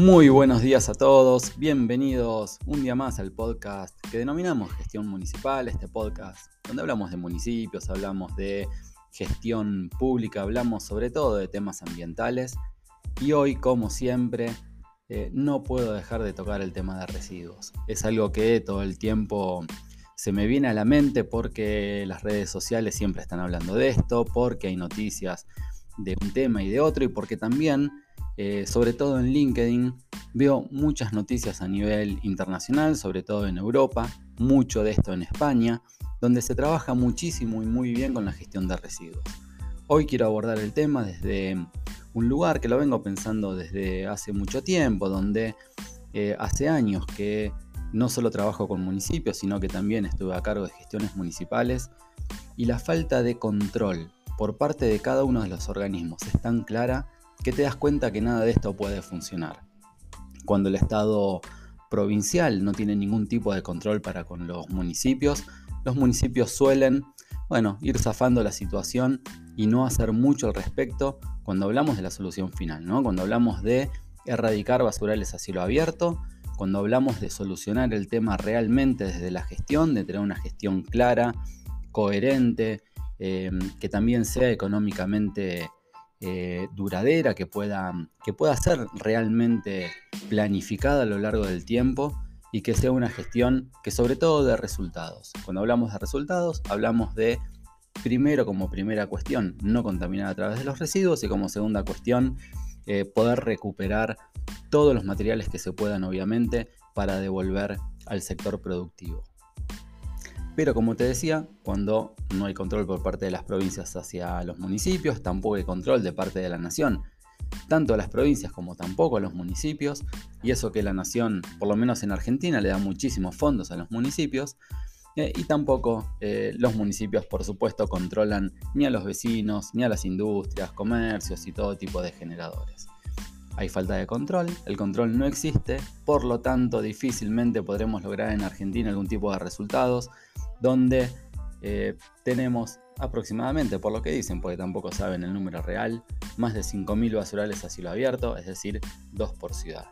Muy buenos días a todos, bienvenidos un día más al podcast que denominamos Gestión Municipal, este podcast donde hablamos de municipios, hablamos de gestión pública, hablamos sobre todo de temas ambientales y hoy, como siempre, eh, no puedo dejar de tocar el tema de residuos. Es algo que todo el tiempo se me viene a la mente porque las redes sociales siempre están hablando de esto, porque hay noticias de un tema y de otro y porque también eh, sobre todo en LinkedIn, veo muchas noticias a nivel internacional, sobre todo en Europa, mucho de esto en España, donde se trabaja muchísimo y muy bien con la gestión de residuos. Hoy quiero abordar el tema desde un lugar que lo vengo pensando desde hace mucho tiempo, donde eh, hace años que no solo trabajo con municipios, sino que también estuve a cargo de gestiones municipales y la falta de control por parte de cada uno de los organismos es tan clara que te das cuenta que nada de esto puede funcionar. Cuando el Estado provincial no tiene ningún tipo de control para con los municipios, los municipios suelen, bueno, ir zafando la situación y no hacer mucho al respecto cuando hablamos de la solución final, ¿no? Cuando hablamos de erradicar basurales a cielo abierto, cuando hablamos de solucionar el tema realmente desde la gestión, de tener una gestión clara, coherente, eh, que también sea económicamente eh, duradera, que pueda, que pueda ser realmente planificada a lo largo del tiempo y que sea una gestión que sobre todo de resultados. Cuando hablamos de resultados, hablamos de, primero como primera cuestión, no contaminar a través de los residuos y como segunda cuestión, eh, poder recuperar todos los materiales que se puedan, obviamente, para devolver al sector productivo. Pero como te decía, cuando no hay control por parte de las provincias hacia los municipios, tampoco hay control de parte de la nación, tanto a las provincias como tampoco a los municipios, y eso que la nación, por lo menos en Argentina, le da muchísimos fondos a los municipios, eh, y tampoco eh, los municipios, por supuesto, controlan ni a los vecinos, ni a las industrias, comercios y todo tipo de generadores. Hay falta de control, el control no existe, por lo tanto difícilmente podremos lograr en Argentina algún tipo de resultados donde eh, tenemos aproximadamente, por lo que dicen, porque tampoco saben el número real, más de 5.000 basurales a cielo abierto, es decir, dos por ciudad.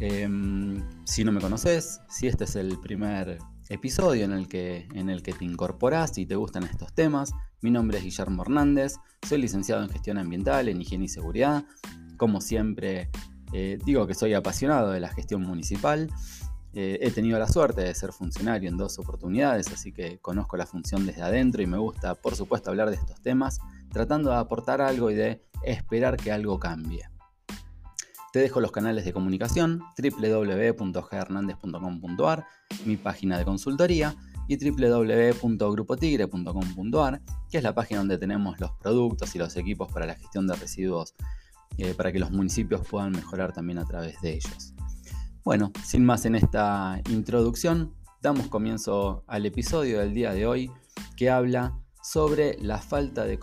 Em, si no me conoces, si este es el primer episodio en el, que, en el que te incorporás y te gustan estos temas, mi nombre es Guillermo Hernández, soy licenciado en gestión ambiental, en higiene y seguridad. Como siempre, eh, digo que soy apasionado de la gestión municipal eh, he tenido la suerte de ser funcionario en dos oportunidades, así que conozco la función desde adentro y me gusta, por supuesto, hablar de estos temas, tratando de aportar algo y de esperar que algo cambie. Te dejo los canales de comunicación www.ghernandez.com.ar, mi página de consultoría y www.grupotigre.com.ar, que es la página donde tenemos los productos y los equipos para la gestión de residuos, eh, para que los municipios puedan mejorar también a través de ellos. Bueno, sin más en esta introducción, damos comienzo al episodio del día de hoy que habla sobre la falta de,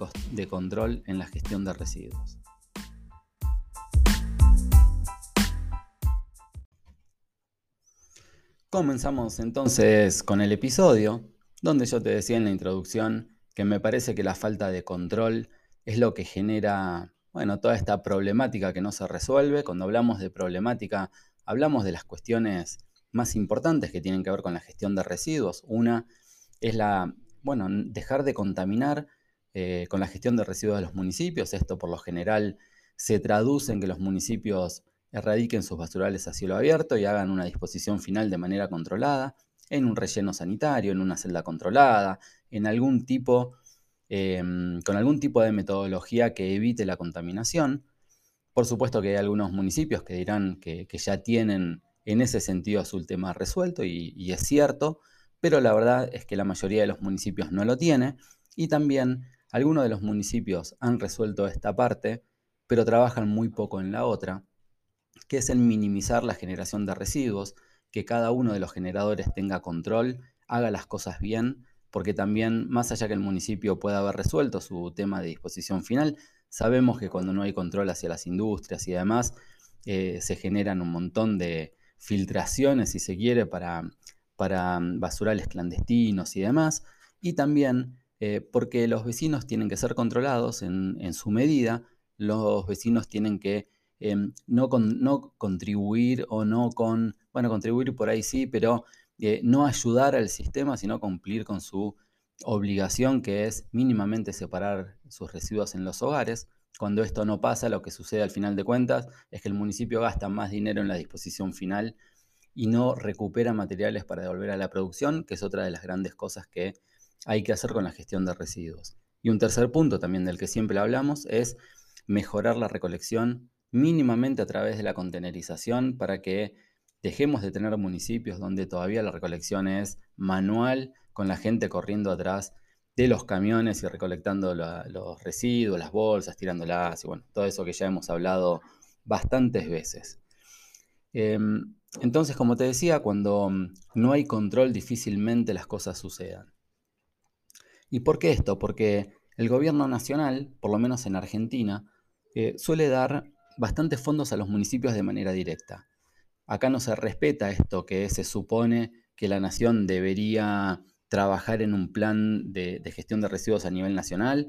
control en la gestión de residuos. Comenzamos entonces con el episodio, donde yo te decía en la introducción que me parece que la falta de control es lo que genera, bueno, toda esta problemática que no se resuelve. Cuando hablamos de problemática hablamos de las cuestiones más importantes que tienen que ver con la gestión de residuos. Una es la, bueno, dejar de contaminar eh, con la gestión de residuos de los municipios. Esto por lo general se traduce en que los municipios erradiquen sus basurales a cielo abierto y hagan una disposición final de manera controlada, en un relleno sanitario, en una celda controlada, en algún tipo, em, con algún tipo de metodología que evite la contaminación. Por supuesto que hay algunos municipios que dirán que, ya tienen en ese sentido su tema resuelto y, es cierto, pero la verdad es que la mayoría de los municipios no lo tiene y también algunos de los municipios han resuelto esta parte, pero trabajan muy poco en la otra, que es en minimizar la generación de residuos, que cada uno de los generadores tenga control, haga las cosas bien, porque también, más allá que el municipio pueda haber resuelto su tema de disposición final, Sabemos que cuando no hay control hacia las industrias y demás, eh, se generan un montón de filtraciones, si se quiere, para, para mm, basurales clandestinos y demás. Y también eh, porque los vecinos tienen que ser controlados en, su medida, los vecinos tienen que em, no, no contribuir o no con, bueno, contribuir por ahí sí, pero eh, no ayudar al sistema, sino cumplir con su obligación que es mínimamente separar sus residuos en los hogares. Cuando esto no pasa, lo que sucede al final de cuentas es que el municipio gasta más dinero en la disposición final y no recupera materiales para devolver a la producción, que es otra de las grandes cosas que hay que hacer con la gestión de residuos. Y un tercer punto también del que siempre hablamos es mejorar la recolección mínimamente a través de la contenerización para que dejemos de tener municipios donde todavía la recolección es manual, con la gente corriendo atrás de los camiones y recolectando los residuos, las bolsas, tirándolas y bueno, todo eso que ya hemos hablado bastantes veces. Em, entonces, como te decía, cuando no hay control, difícilmente las cosas sucedan. ¿Y por qué esto? Porque el gobierno nacional, por lo menos en Argentina, eh, suele dar bastantes fondos a los municipios de manera directa. Acá no se respeta esto que se supone que la nación debería trabajar en un plan de, gestión de residuos a nivel nacional,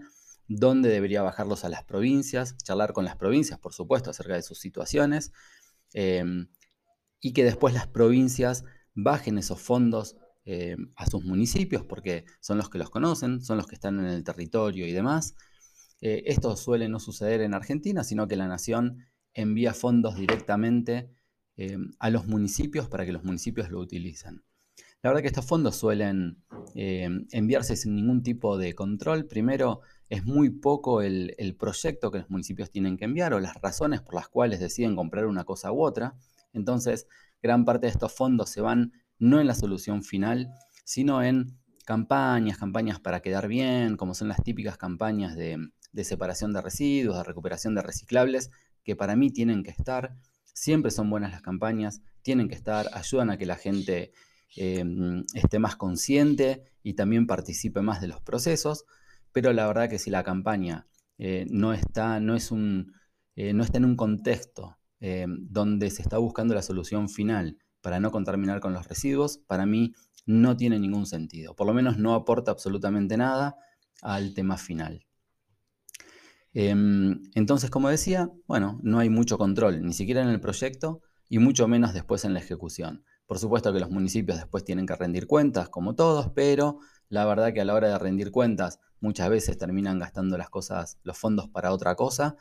dónde debería bajarlos a las provincias, charlar con las provincias, por supuesto, acerca de sus situaciones, em, y que después las provincias bajen esos fondos em, a sus municipios, porque son los que los conocen, son los que están en el territorio y demás. Eh, esto suele no suceder en Argentina, sino que la nación envía fondos directamente em, a los municipios para que los municipios lo utilicen. La verdad que estos fondos suelen eh, enviarse sin ningún tipo de control. Primero, es muy poco el, proyecto que los municipios tienen que enviar o las razones por las cuales deciden comprar una cosa u otra. Entonces, gran parte de estos fondos se van no en la solución final, sino en campañas, campañas para quedar bien, como son las típicas campañas de separación de residuos, de recuperación de reciclables, que para mí tienen que estar. Siempre son buenas las campañas, tienen que estar, ayudan a que la gente Em, esté más consciente y también participe más de los procesos, pero la verdad que si la campaña eh, no, está, no, es un, eh, no está en un contexto em, donde se está buscando la solución final para no contaminar con los residuos, para mí no tiene ningún sentido. Por lo menos no aporta absolutamente nada al tema final. Em, entonces, como decía, bueno, no hay mucho control, ni siquiera en el proyecto y mucho menos después en la ejecución. Por supuesto que los municipios después tienen que rendir cuentas, como todos, pero la verdad que a la hora de rendir cuentas muchas veces terminan gastando las cosas, los fondos para otra cosa.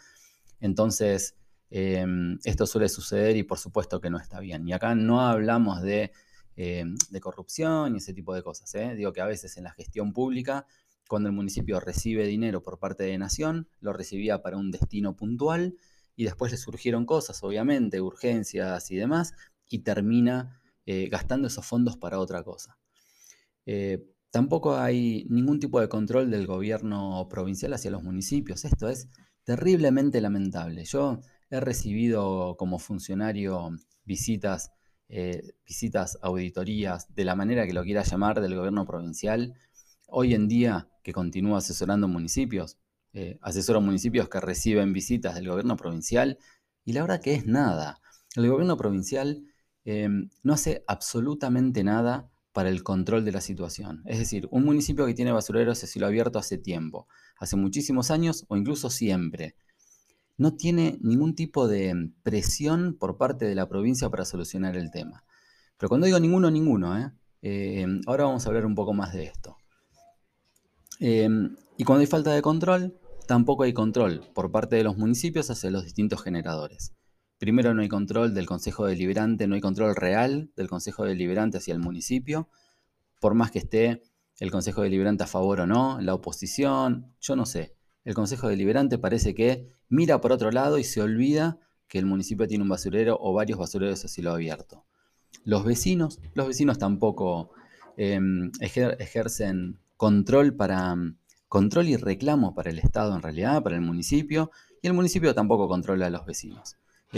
Entonces, em, esto suele suceder y por supuesto que no está bien. Y acá no hablamos de, em, corrupción y ese tipo de cosas. ¿eh? Digo que a veces en la gestión pública, cuando el municipio recibe dinero por parte de Nación, lo recibía para un destino puntual y después le surgieron cosas, obviamente, urgencias y demás, y termina eh, gastando esos fondos para otra cosa. Eh, tampoco hay ningún tipo de control del gobierno provincial hacia los municipios. Esto es terriblemente lamentable. Yo he recibido como funcionario visitas, eh, visitas, auditorías, de la manera que lo quiera llamar, del gobierno provincial. Hoy en día que continúo asesorando municipios, asesoro municipios que reciben visitas del gobierno provincial y la verdad que es nada. El gobierno provincial Em, no hace absolutamente nada para el control de la situación. Es decir, un municipio que tiene basureros de cielo abierto hace tiempo, hace muchísimos años o incluso siempre, no tiene ningún tipo de presión por parte de la provincia para solucionar el tema. Pero cuando digo ninguno, ninguno, ¿eh? Ahora vamos a hablar un poco más de esto. Em, y cuando hay falta de control, tampoco hay control por parte de los municipios hacia los distintos generadores. Primero, no hay control del Consejo Deliberante, no hay control real del Consejo Deliberante hacia el municipio, por más que esté el Consejo Deliberante a favor o no, la oposición, yo no sé. El Consejo Deliberante parece que mira por otro lado y se olvida que el municipio tiene un basurero o varios basureros a cielo abierto. Los vecinos, los vecinos tampoco em, ejercen control para control y reclamo para el Estado en realidad, para el municipio, y el municipio tampoco controla a los vecinos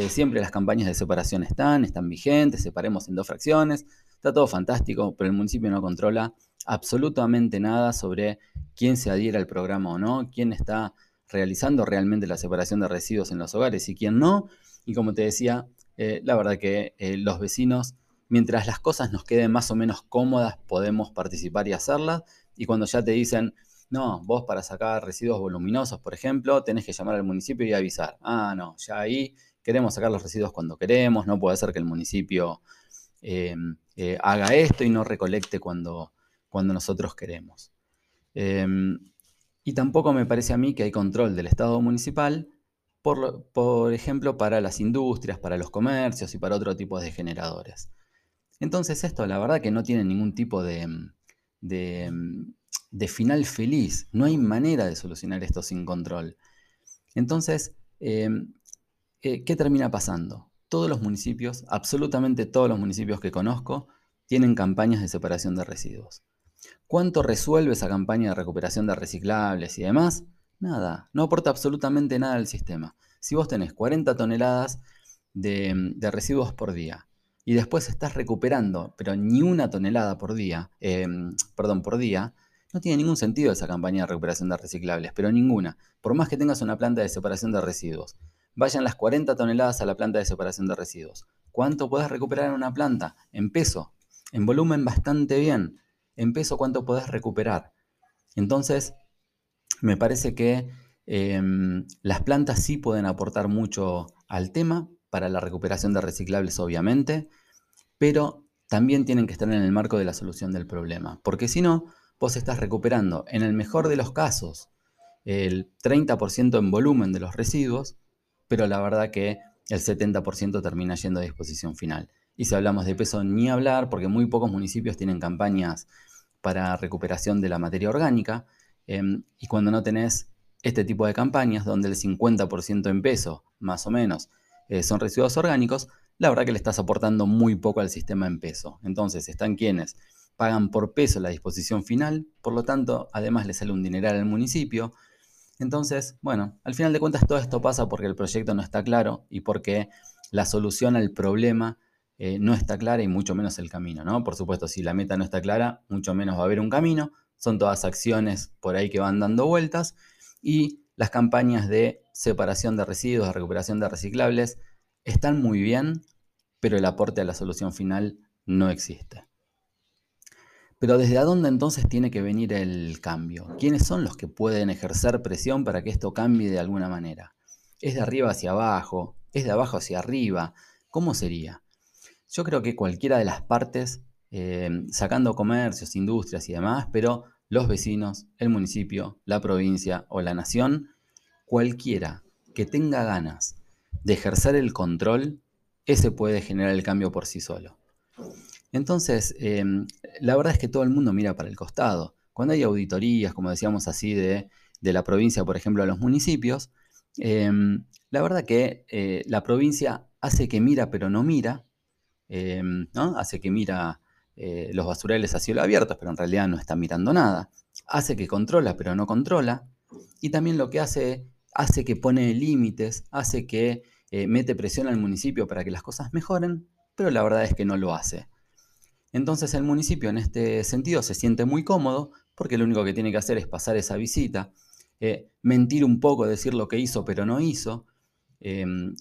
siempre las campañas de separación están, están vigentes, separemos en dos fracciones, está todo fantástico, pero el municipio no controla absolutamente nada sobre quién se adhiera al programa o no, quién está realizando realmente la separación de residuos en los hogares y quién no. Y como te decía, eh, la verdad que eh, los vecinos, mientras las cosas nos queden más o menos cómodas, podemos participar y hacerlas. Y cuando ya te dicen, no, vos para sacar residuos voluminosos, por ejemplo, tenés que llamar al municipio y avisar. Ah, no, ya ahí queremos sacar los residuos cuando queremos, no puede ser que el municipio em, eh, haga esto y no recolecte cuando, cuando nosotros queremos. Em, y tampoco me parece a mí que hay control del Estado municipal, por, por ejemplo, para las industrias, para los comercios y para otro tipo de generadores. Entonces esto, la verdad que no tiene ningún tipo de, de, final feliz. No hay manera de solucionar esto sin control. Entonces, em, eh, ¿qué termina pasando? Todos los municipios, absolutamente todos los municipios que conozco, tienen campañas de separación de residuos. ¿Cuánto resuelve esa campaña de recuperación de reciclables y demás? Nada, no aporta absolutamente nada al sistema. Si vos tenés 40 toneladas de, de residuos por día y después estás recuperando, pero ni una tonelada por día, em, perdón, por día, no tiene ningún sentido esa campaña de recuperación de reciclables, pero ninguna. Por más que tengas una planta de separación de residuos, vayan las 40 toneladas a la planta de separación de residuos. ¿Cuánto puedes recuperar en una planta? En peso, en volumen bastante bien. En peso, ¿cuánto puedes recuperar? Entonces, me parece que em, las plantas sí pueden aportar mucho al tema, para la recuperación de reciclables, obviamente, pero también tienen que estar en el marco de la solución del problema, porque si no, vos estás recuperando, en el mejor de los casos, el 30% en volumen de los residuos, pero la verdad que el 70% termina yendo a disposición final. Y si hablamos de peso, ni hablar, porque muy pocos municipios tienen campañas para recuperación de la materia orgánica, em, y cuando no tenés este tipo de campañas, donde el 50% en peso, más o menos, eh, son residuos orgánicos, la verdad que le estás aportando muy poco al sistema en peso. Entonces, están quienes pagan por peso la disposición final, por lo tanto, además le sale un dineral al municipio. Entonces, bueno, al final de cuentas todo esto pasa porque el proyecto no está claro y porque la solución al problema eh, no está clara y mucho menos el camino, ¿no? Por supuesto, si la meta no está clara, mucho menos va a haber un camino. Son todas acciones por ahí que van dando vueltas y las campañas de separación de residuos, de recuperación de reciclables, están muy bien, pero el aporte a la solución final no existe. Pero ¿desde dónde entonces tiene que venir el cambio? ¿Quiénes son los que pueden ejercer presión para que esto cambie de alguna manera? ¿Es de arriba hacia abajo? ¿Es de abajo hacia arriba? ¿Cómo sería? Yo creo que cualquiera de las partes, eh, sacando comercios, industrias y demás, pero los vecinos, el municipio, la provincia o la nación, cualquiera que tenga ganas de ejercer el control, ese puede generar el cambio por sí solo. Entonces, em, la verdad es que todo el mundo mira para el costado. Cuando hay auditorías, como decíamos así, de, la provincia, por ejemplo, a los municipios, em, la verdad que eh, la provincia hace que mira pero no mira, em, ¿no? hace que mira eh, los basurales a cielo abierto, pero en realidad no está mirando nada. Hace que controla, pero no controla. Y también lo que hace, hace que pone límites, hace que eh, mete presión al municipio para que las cosas mejoren, pero la verdad es que no lo hace. Entonces el municipio en este sentido se siente muy cómodo porque lo único que tiene que hacer es pasar esa visita, eh, mentir un poco, decir lo que hizo pero no hizo,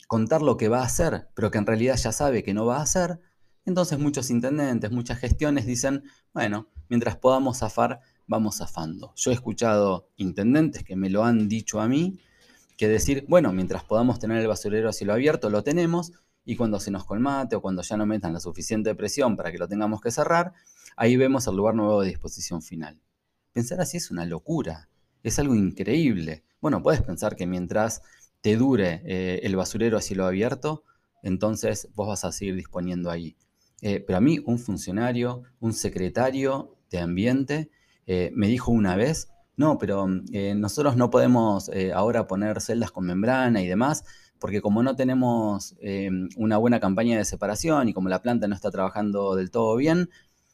contar lo que va a hacer pero que en realidad ya sabe que no va a hacer, entonces muchos intendentes, muchas gestiones dicen, bueno, mientras podamos zafar, vamos zafando. Yo he escuchado intendentes que me lo han dicho a mí, que decir, bueno, mientras podamos tener el basurero a cielo abierto, lo tenemos, y cuando se nos colmate o cuando ya no metan la suficiente presión para que lo tengamos que cerrar, ahí vemos el lugar nuevo de disposición final. Pensar así es una locura, es algo increíble. Bueno, puedes pensar que mientras te dure eh, el basurero a cielo abierto, entonces vos vas a seguir disponiendo ahí. Eh, pero a mí un funcionario, un secretario de ambiente, eh, me dijo una vez, no, pero eh, nosotros no podemos ahora poner celdas con membrana y demás, porque como no tenemos una buena campaña de separación y como la planta no está trabajando del todo bien,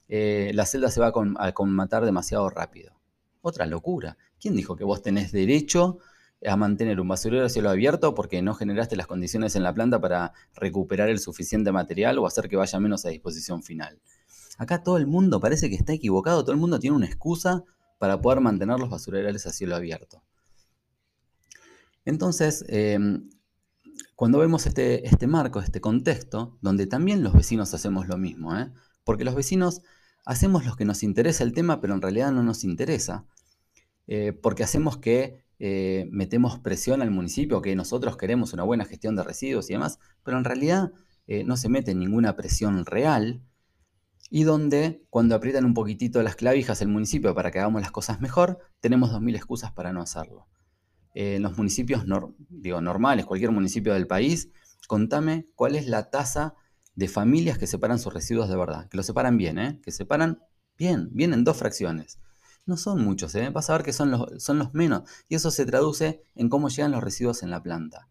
la celda se va a, a matar demasiado rápido. Otra locura. ¿Quién dijo que vos tenés derecho a mantener un basurero a cielo abierto porque no generaste las condiciones en la planta para recuperar el suficiente material o hacer que vaya menos a disposición final. Acá todo el mundo parece que está equivocado, todo el mundo tiene una excusa para poder mantener los basureros a cielo abierto. Entonces, em, cuando vemos este, este, marco, este contexto, donde también los vecinos hacemos lo mismo, ¿eh? porque los vecinos hacemos lo que nos interesa el tema, pero en realidad no nos interesa, eh, porque hacemos que eh, metemos presión al municipio, que nosotros queremos una buena gestión de residuos y demás, pero en realidad eh, no se mete ninguna presión real y donde cuando aprietan un poquitito las clavijas el municipio para que hagamos las cosas mejor, tenemos 2.000 excusas para no hacerlo. Eh, en los municipios digo, normales, cualquier municipio del país, contame cuál es la tasa de familias que separan sus residuos de verdad, que lo separan bien, ¿eh? que separan bien, bien en dos fracciones. No son muchos, ¿eh? vas a que son los, son los menos. Y eso se traduce en cómo llegan los residuos en la planta.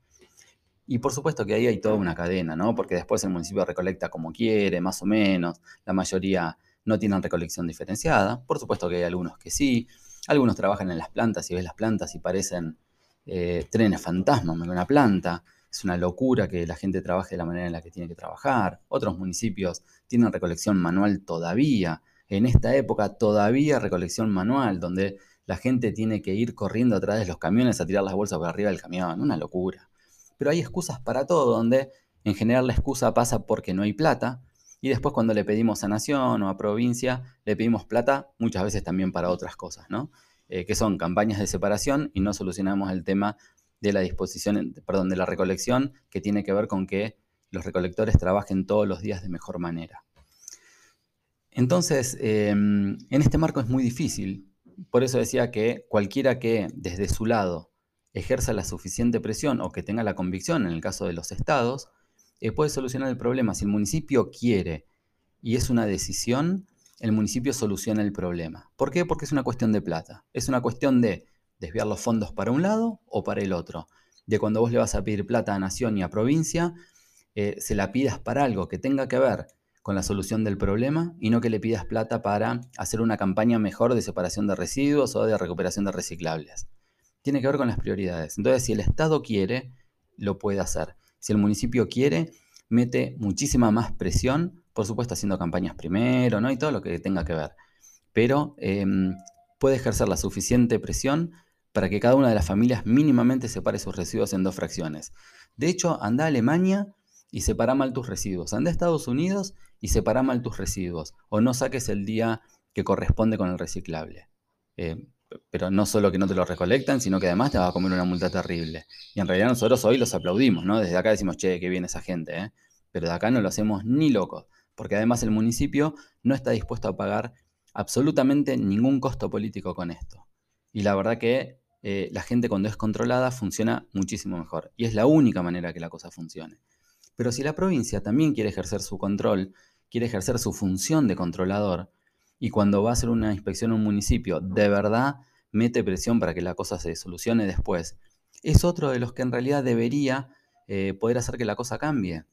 Y por supuesto que ahí hay toda una cadena, ¿no? Porque después el municipio recolecta como quiere, más o menos. La mayoría no tienen recolección diferenciada. Por supuesto que hay algunos que sí. Algunos trabajan en las plantas y ves las plantas y parecen eh, trenes fantasmas en una planta. Es una locura que la gente trabaje de la manera en la que tiene que trabajar. Otros municipios tienen recolección manual todavía en esta época todavía recolección manual, donde la gente tiene que ir corriendo atrás de los camiones a tirar las bolsas por arriba del camión, una locura. Pero hay excusas para todo, donde en general la excusa pasa porque no hay plata, y después cuando le pedimos a Nación o a provincia, le pedimos plata muchas veces también para otras cosas, ¿no? Eh, que son campañas de separación y no solucionamos el tema de la disposición, perdón, de la recolección, que tiene que ver con que los recolectores trabajen todos los días de mejor manera. Entonces, em, en este marco es muy difícil. Por eso decía que cualquiera que desde su lado ejerza la suficiente presión o que tenga la convicción, en el caso de los estados, eh, puede solucionar el problema. Si el municipio quiere y es una decisión, el municipio soluciona el problema. ¿Por qué? Porque es una cuestión de plata. Es una cuestión de desviar los fondos para un lado o para el otro. De cuando vos le vas a pedir plata a nación y a provincia, eh, se la pidas para algo que tenga que ver con la solución del problema y no que le pidas plata para hacer una campaña mejor de separación de residuos o de recuperación de reciclables. Tiene que ver con las prioridades. Entonces, si el Estado quiere, lo puede hacer. Si el municipio quiere, mete muchísima más presión, por supuesto haciendo campañas primero, ¿no? Y todo lo que tenga que ver. Pero em, puede ejercer la suficiente presión para que cada una de las familias mínimamente separe sus residuos en dos fracciones. De hecho, anda a Alemania y separa mal tus residuos. Anda a Estados Unidos y separa mal tus residuos. O no saques el día que corresponde con el reciclable. Eh, pero no solo que no te lo recolectan, sino que además te va a comer una multa terrible. Y en realidad nosotros hoy los aplaudimos, ¿no? Desde acá decimos, che, qué viene esa gente, ¿eh? Pero de acá no lo hacemos ni locos, porque además el municipio no está dispuesto a pagar absolutamente ningún costo político con esto. Y la verdad que eh, la gente cuando es controlada funciona muchísimo mejor. Y es la única manera que la cosa funcione. Pero si la provincia también quiere ejercer su control, quiere ejercer su función de controlador, y cuando va a hacer una inspección a un municipio, de verdad mete presión para que la cosa se solucione después, es otro de los que en realidad debería eh, poder hacer que la cosa cambie.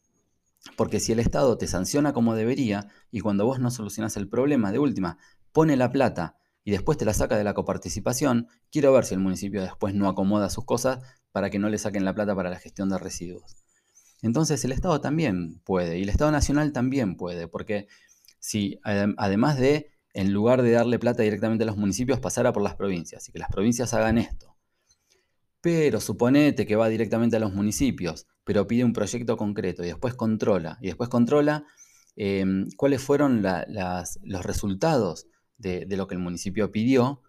Porque si el Estado te sanciona como debería y cuando vos no solucionás el problema, de última, pone la plata y después te la saca de la coparticipación, quiero ver si el municipio después no acomoda sus cosas para que no le saquen la plata para la gestión de residuos. Entonces el Estado también puede, y el Estado Nacional también puede, porque si además de, en lugar de darle plata directamente a los municipios, pasara por las provincias y que las provincias hagan esto, pero suponete que va directamente a los municipios, pero pide un proyecto concreto y después controla, y después controla em, cuáles fueron los resultados de, de, lo que el municipio pidió,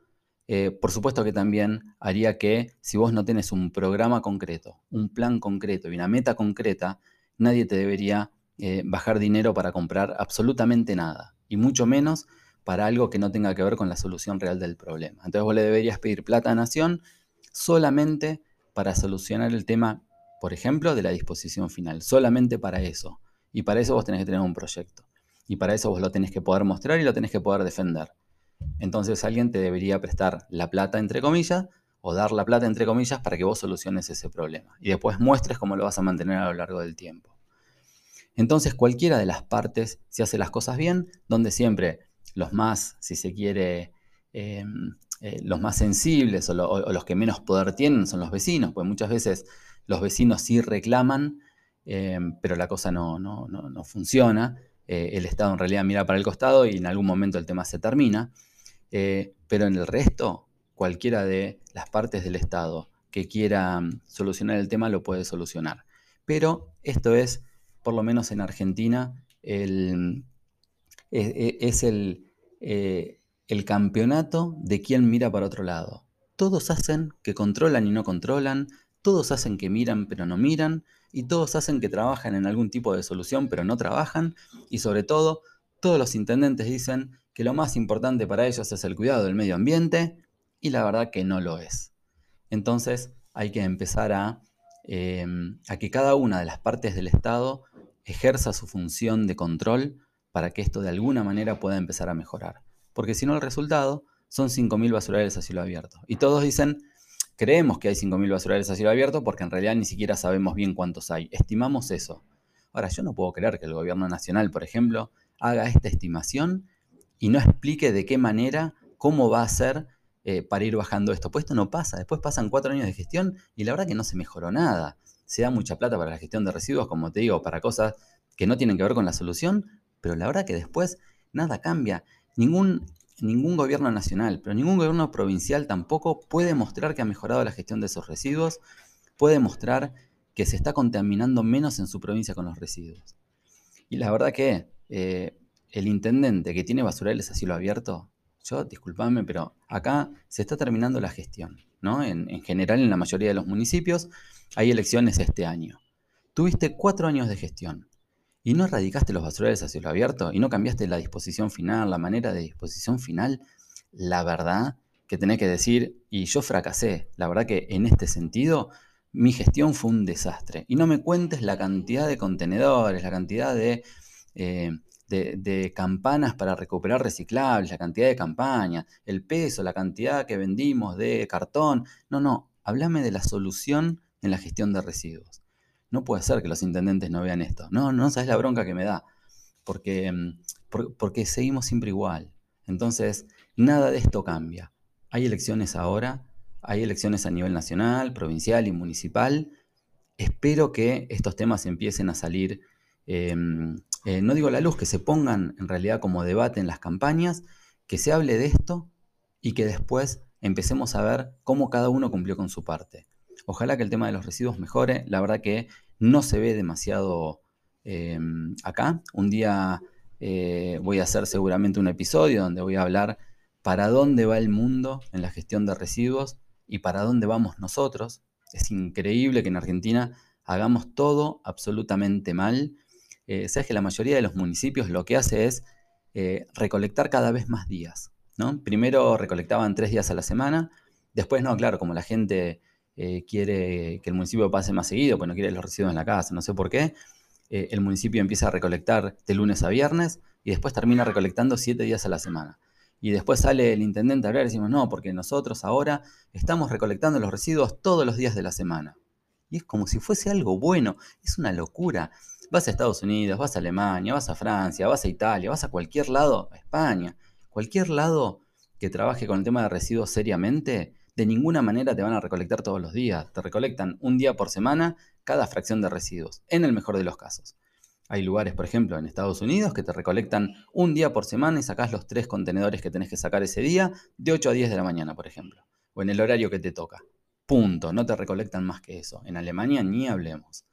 eh, por supuesto que también haría que si vos no tenés un programa concreto, un plan concreto y una meta concreta, nadie te debería eh, bajar dinero para comprar absolutamente nada, y mucho menos para algo que no tenga que ver con la solución real del problema. Entonces vos le deberías pedir plata a Nación solamente para solucionar el tema, por ejemplo, de la disposición final, solamente para eso. Y para eso vos tenés que tener un proyecto. Y para eso vos lo tenés que poder mostrar y lo tenés que poder defender. Entonces alguien te debería prestar la plata, entre comillas, o dar la plata, entre comillas, para que vos soluciones ese problema. Y después muestres cómo lo vas a mantener a lo largo del tiempo. Entonces cualquiera de las partes, si hace las cosas bien, donde siempre los más, si se quiere, em, eh, los más sensibles o, los que menos poder tienen son los vecinos, pues muchas veces los vecinos sí reclaman, em, pero la cosa no, no, no funciona. Eh, el Estado en realidad mira para el costado y en algún momento el tema se termina. Eh, pero en el resto, cualquiera de las partes del Estado que quiera mm, solucionar el tema lo puede solucionar. Pero esto es, por lo menos en Argentina, e, e, es, el, eh, el campeonato de quien mira para otro lado. todos hacen que controlan y no controlan, todos hacen que miran pero no miran, y todos hacen que trabajan en algún tipo de solución pero no trabajan, y sobre todo, todos los intendentes dicen que lo más importante para ellos es el cuidado del medio ambiente, y la verdad que no lo es. Entonces hay que empezar a, em, a que cada una de las partes del Estado ejerza su función de control para que esto de alguna manera pueda empezar a mejorar. Porque si no el resultado son 5.000 basurales a cielo abierto. Y todos dicen, creemos que hay 5.000 basurales a cielo abierto porque en realidad ni siquiera sabemos bien cuántos hay. Estimamos eso. Ahora, yo no puedo creer que el gobierno nacional, por ejemplo, haga esta estimación y no explique de qué manera, cómo va a ser eh, para ir bajando esto. Pues esto no pasa. Después pasan cuatro años de gestión y la verdad que no se mejoró nada. Se da mucha plata para la gestión de residuos, como te digo, para cosas que no tienen que ver con la solución, pero la verdad que después nada cambia. Ningún ningún gobierno nacional, pero ningún gobierno provincial tampoco puede mostrar que ha mejorado la gestión de esos residuos, puede mostrar que se está contaminando menos en su provincia con los residuos. Y la verdad que eh, el intendente que tiene basurales a cielo abierto, yo, disculpame, pero acá se está terminando la gestión, ¿no? En, en general, en la mayoría de los municipios hay elecciones este año. Tuviste cuatro años de gestión y no erradicaste los basurales a cielo abierto y no cambiaste la disposición final, la manera de disposición final, la verdad que tenés que decir, y yo fracasé, la verdad que en este sentido mi gestión fue un desastre. Y no me cuentes la cantidad de contenedores, la cantidad de, eh, de, campanas para recuperar reciclables, la cantidad de campañas, el peso, la cantidad que vendimos de cartón. No, no, háblame de la solución en la gestión de residuos no puede ser que los intendentes no vean esto. No, no sabes la bronca que me da. Porque, mm, porque seguimos siempre igual. Entonces, nada de esto cambia. Hay elecciones ahora, hay elecciones a nivel nacional, provincial y municipal. Espero que estos temas empiecen a salir, em, eh, no digo la luz, que se pongan en realidad como debate en las campañas, que se hable de esto y que después empecemos a ver cómo cada uno cumplió con su parte. Ojalá que el tema de los residuos mejore. La verdad que no se ve demasiado em, acá. Un día eh, voy a hacer seguramente un episodio donde voy a hablar para dónde va el mundo en la gestión de residuos y para dónde vamos nosotros. Es increíble que en Argentina hagamos todo absolutamente mal. Eh, sabes que la mayoría de los municipios lo que hace es eh, recolectar cada vez más días. ¿no? Primero recolectaban tres días a la semana, después no, claro, como la gente eh, quiere que el municipio pase más seguido, pues no quiere los residuos en la casa, no sé por qué. El municipio empieza a recolectar de lunes a viernes y después termina recolectando siete días a la semana. Y después sale el intendente a hablar y decimos, no, porque nosotros ahora estamos recolectando los residuos todos los días de la semana. Y es como si fuese algo bueno, es una locura. Vas a Estados Unidos, vas a Alemania, vas a Francia, vas a Italia, vas a cualquier lado, a España, cualquier lado que trabaje con el tema de residuos seriamente, de ninguna manera te van a recolectar todos los días. Te recolectan un día por semana cada fracción de residuos, en el mejor de los casos. Hay lugares, por ejemplo, en Estados Unidos que te recolectan un día por semana y sacás los tres contenedores que tenés que sacar ese día, de 8 a 10 de la mañana, por ejemplo, o en el horario que te toca. Punto, no te recolectan más que eso. En Alemania ni hablemos.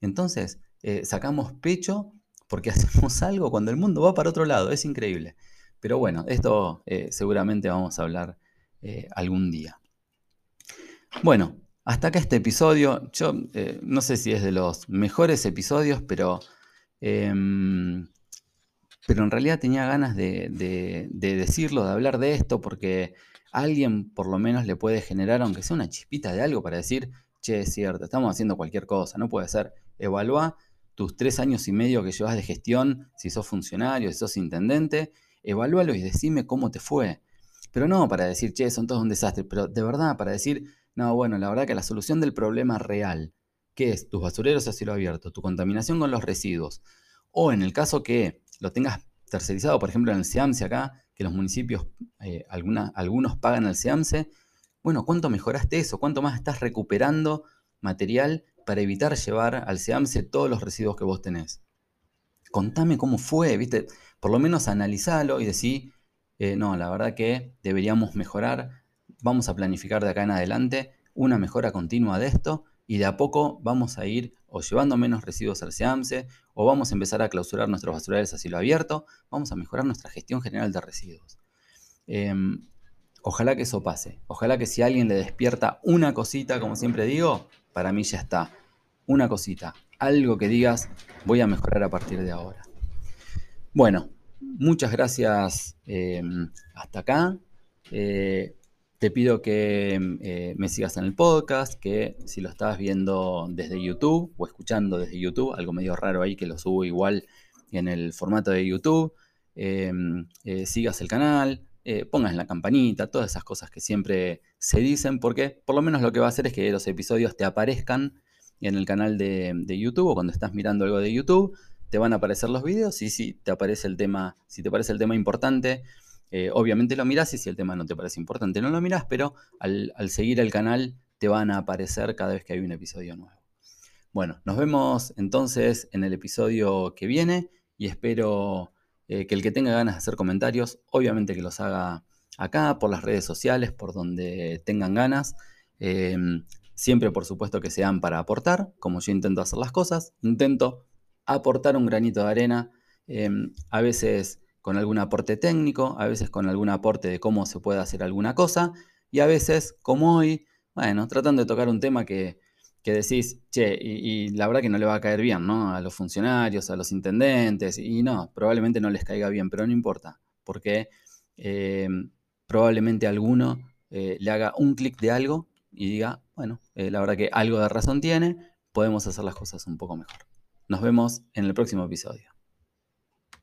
Entonces, eh, sacamos pecho porque hacemos algo cuando el mundo va para otro lado, es increíble. Pero bueno, esto eh, seguramente vamos a hablar eh, algún día. Bueno, hasta acá este episodio. Yo no sé si es de los mejores episodios, pero, em, pero en realidad tenía ganas de, decirlo, de hablar de esto, porque alguien por lo menos le puede generar, aunque sea una chispita de algo, para decir, che, es cierto, estamos haciendo cualquier cosa, no puede ser. Evalúa tus tres años y medio que llevas de gestión, si sos funcionario, si sos intendente, evalúalo y decime cómo te fue. Pero no para decir, che, son todos un desastre, pero de verdad para decir, no, bueno, la verdad que la solución del problema real, que es tus basureros a cielo abierto, tu contaminación con los residuos, o en el caso que lo tengas tercerizado, por ejemplo en el SEAMSE acá, que los municipios, eh, algunos pagan el SEAMSE, bueno, ¿cuánto mejoraste eso? ¿Cuánto más estás recuperando material para evitar llevar al SEAMSE todos los residuos que vos tenés? Contame cómo fue, ¿viste? Por lo menos analizalo y decir, eh, no, la verdad que deberíamos mejorar, vamos a planificar de acá en adelante una mejora continua de esto y de a poco vamos a ir o llevando menos residuos al SEAMSE o vamos a empezar a clausurar nuestros basurales a cielo abierto, vamos a mejorar nuestra gestión general de residuos. Em, ojalá que eso pase. Ojalá que si alguien le despierta una cosita, como siempre digo, para mí ya está. Una cosita, algo que digas, voy a mejorar a partir de ahora. Bueno, muchas gracias em, hasta acá. Eh, te pido que eh, me sigas en el podcast, que si lo estás viendo desde YouTube o escuchando desde YouTube, algo medio raro ahí que lo subo igual en el formato de YouTube, em, eh, sigas el canal, pongas la campanita, todas esas cosas que siempre se dicen, porque por lo menos lo que va a hacer es que los episodios te aparezcan en el canal de, YouTube o cuando estás mirando algo de YouTube, te van a aparecer los videos y si te aparece el tema, si te parece el tema importante, eh, obviamente lo miras y si el tema no te parece importante no lo miras, pero al, seguir el canal te van a aparecer cada vez que hay un episodio nuevo. Bueno, nos vemos entonces en el episodio que viene y espero eh, que el que tenga ganas de hacer comentarios, obviamente que los haga acá, por las redes sociales, por donde tengan ganas. Em, siempre, por supuesto, que sean para aportar, como yo intento hacer las cosas. Intento aportar un granito de arena, em, a veces con algún aporte técnico, a veces con algún aporte de cómo se puede hacer alguna cosa, y a veces, como hoy, bueno, tratando de tocar un tema que, decís, che, y, la verdad que no le va a caer bien, ¿no? A los funcionarios, a los intendentes, y no, probablemente no les caiga bien, pero no importa, porque em, probablemente alguno eh, le haga un clic de algo y diga, bueno, eh, la verdad que algo de razón tiene, podemos hacer las cosas un poco mejor. Nos vemos en el próximo episodio.